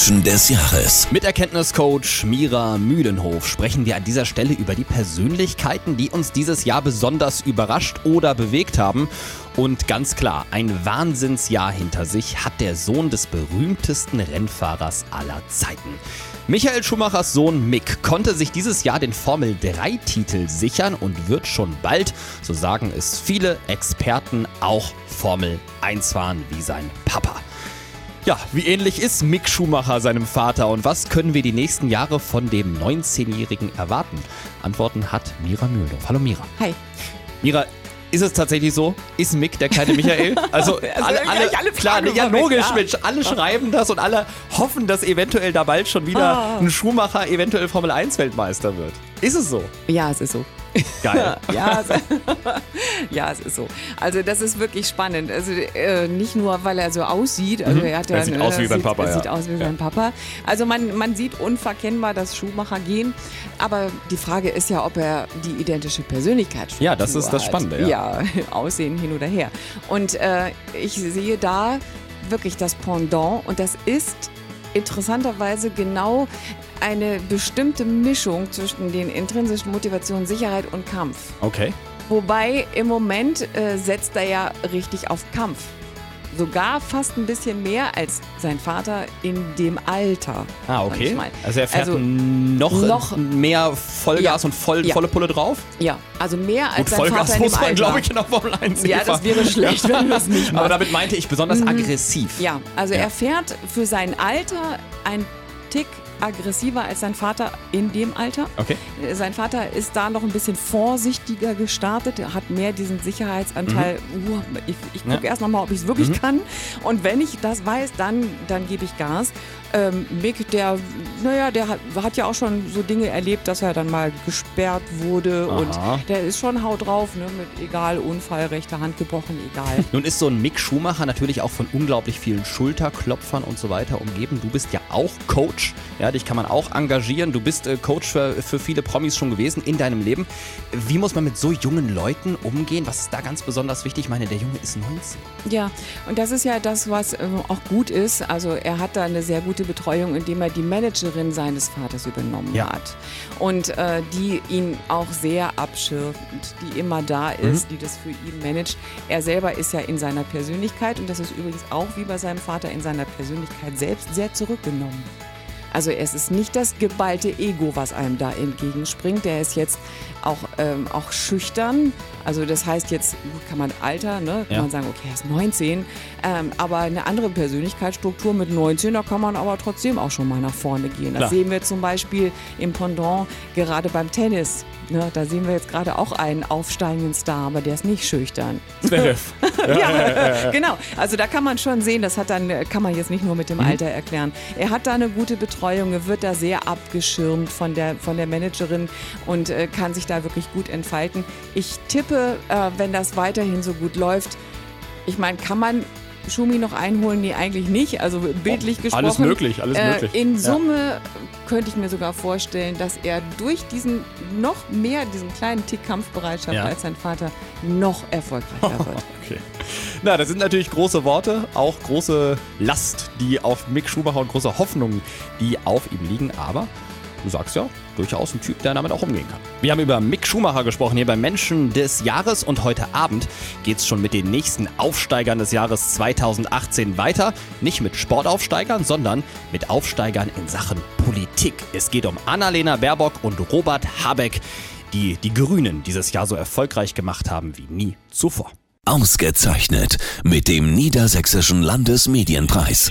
Menschen des Jahres. Mit Erkenntniscoach Mira Mühlenhof sprechen wir an dieser Stelle über die Persönlichkeiten, die uns dieses Jahr besonders überrascht oder bewegt haben. Und ganz klar, ein Wahnsinnsjahr hinter sich hat der Sohn des berühmtesten Rennfahrers aller Zeiten. Michael Schumachers Sohn Mick konnte sich dieses Jahr den Formel 3-Titel sichern und wird schon bald, so sagen es viele Experten, auch Formel 1 fahren wie sein Papa. Ja, wie ähnlich ist Mick Schumacher seinem Vater und was können wir die nächsten Jahre von dem 19-Jährigen erwarten? Antworten hat Mira Mühldorf. Hallo Mira. Hi. Mira, ist es tatsächlich so? Ist Mick der kleine Michael? Also, Also, alle, alle, alle klar, ja logisch, ja. Mensch, alle schreiben das und alle hoffen, dass eventuell da bald schon wieder Ah. ein Schumacher eventuell Formel 1 Weltmeister wird. Ist es so? Ja, es ist so. Geil. Ja, es, ja, es ist so. Also das ist wirklich spannend. Also äh, nicht nur, weil er so aussieht. Also er, hat Mhm. Er ja, sieht aus wie sein Papa, er ja. Sieht aus wie Ja. sein Papa. Also man, man sieht unverkennbar das Schuhmacher-Gen. Aber die Frage ist ja, ob er die identische Persönlichkeit Ja, das ist das. Spannende, ja. Ja, Aussehen hin oder her. Und äh, ich sehe da wirklich das Pendant. Und das ist interessanterweise genau eine bestimmte Mischung zwischen den intrinsischen Motivationen Sicherheit und Kampf. Okay. Wobei im Moment äh, setzt er ja richtig auf Kampf. Sogar fast ein bisschen mehr als sein Vater in dem Alter. Ah, okay. Also er fährt Also, noch, noch- mehr Vollgas Ja. und voll, Ja. volle Pulle drauf? Ja, also mehr als Gut, sein Vollgas Vater in muss man, glaube ich, in der Formel 1 Ja, das wäre schlecht, wenn du das nicht Aber machst. damit meinte ich besonders aggressiv. Ja, also Ja. er fährt für sein Alter ein Tick aggressiver als sein Vater in dem Alter. Okay. Sein Vater ist da noch ein bisschen vorsichtiger gestartet. Er hat mehr diesen Sicherheitsanteil. Uh, ich ich gucke Mhm. Ja. erst noch mal, ob ich es wirklich kann. Und wenn ich das weiß, dann, dann gebe ich Gas. Ähm, Mick, der, naja, der hat, hat ja auch schon so Dinge erlebt, dass er dann mal gesperrt wurde. Aha. Und der ist schon haut drauf, ne, mit egal, Unfall, rechte Hand gebrochen, egal. Nun ist so ein Mick Schumacher natürlich auch von unglaublich vielen Schulterklopfern und so weiter umgeben. Du bist ja auch Coach. Ja, dich kann man auch engagieren. Du bist äh, Coach für, für viele Promis schon gewesen in deinem Leben. Wie muss man mit so jungen Leuten umgehen? Was ist da ganz besonders wichtig? Ich meine, der Junge ist 19. Ja, und das ist ja das, was ähm, auch gut ist. Also er hat da eine sehr gute Betreuung, indem er die Managerin seines Vaters übernommen Ja. hat. Und äh, die ihn auch sehr abschirmt, die immer da ist, die das für ihn managt. Er selber ist ja in seiner Persönlichkeit und das ist übrigens auch wie bei seinem Vater in seiner Persönlichkeit selbst sehr zurückgenommen. Also es ist nicht das geballte Ego, was einem da entgegenspringt. Der ist jetzt auch, ähm, auch schüchtern. Also das heißt jetzt, gut, kann man Alter, ne? kann Ja. man sagen, okay, er ist 19. Ähm, aber eine andere Persönlichkeitsstruktur mit 19, da kann man aber trotzdem auch schon mal nach vorne gehen. Das Klar. sehen wir zum Beispiel im Pendant gerade beim Tennis. Ne? Da sehen wir jetzt gerade auch einen aufsteigenden Star, aber der ist nicht schüchtern. Zverev. Ja, genau. Also da kann man schon sehen, das hat dann, kann man jetzt nicht nur mit dem Alter erklären. Er hat da eine gute Betreuung, er wird da sehr abgeschirmt von der, von der Managerin und äh, kann sich da wirklich gut entfalten. Ich tippe, äh, wenn das weiterhin so gut läuft, ich meine, kann man Schumi noch einholen? Nee, eigentlich nicht. Also bildlich gesprochen. alles möglich, alles äh, möglich. In Ja. Summe könnte ich mir sogar vorstellen, dass er durch diesen noch mehr, diesen kleinen Tick Kampfbereitschaft Ja. als sein Vater noch erfolgreicher wird. Okay. Na, das sind natürlich große Worte, auch große Last, die auf Mick Schumacher und große Hoffnungen, die auf ihm liegen. Aber du sagst ja, durchaus ein Typ, der damit auch umgehen kann. Wir haben über Mick Schumacher gesprochen hier beim Menschen des Jahres und heute Abend geht's schon mit den nächsten Aufsteigern des Jahres 2018 weiter. Nicht mit Sportaufsteigern, sondern mit Aufsteigern in Sachen Politik. Es geht um Annalena Baerbock und Robert Habeck, die die Grünen dieses Jahr so erfolgreich gemacht haben wie nie zuvor. Ausgezeichnet mit dem Niedersächsischen Landesmedienpreis.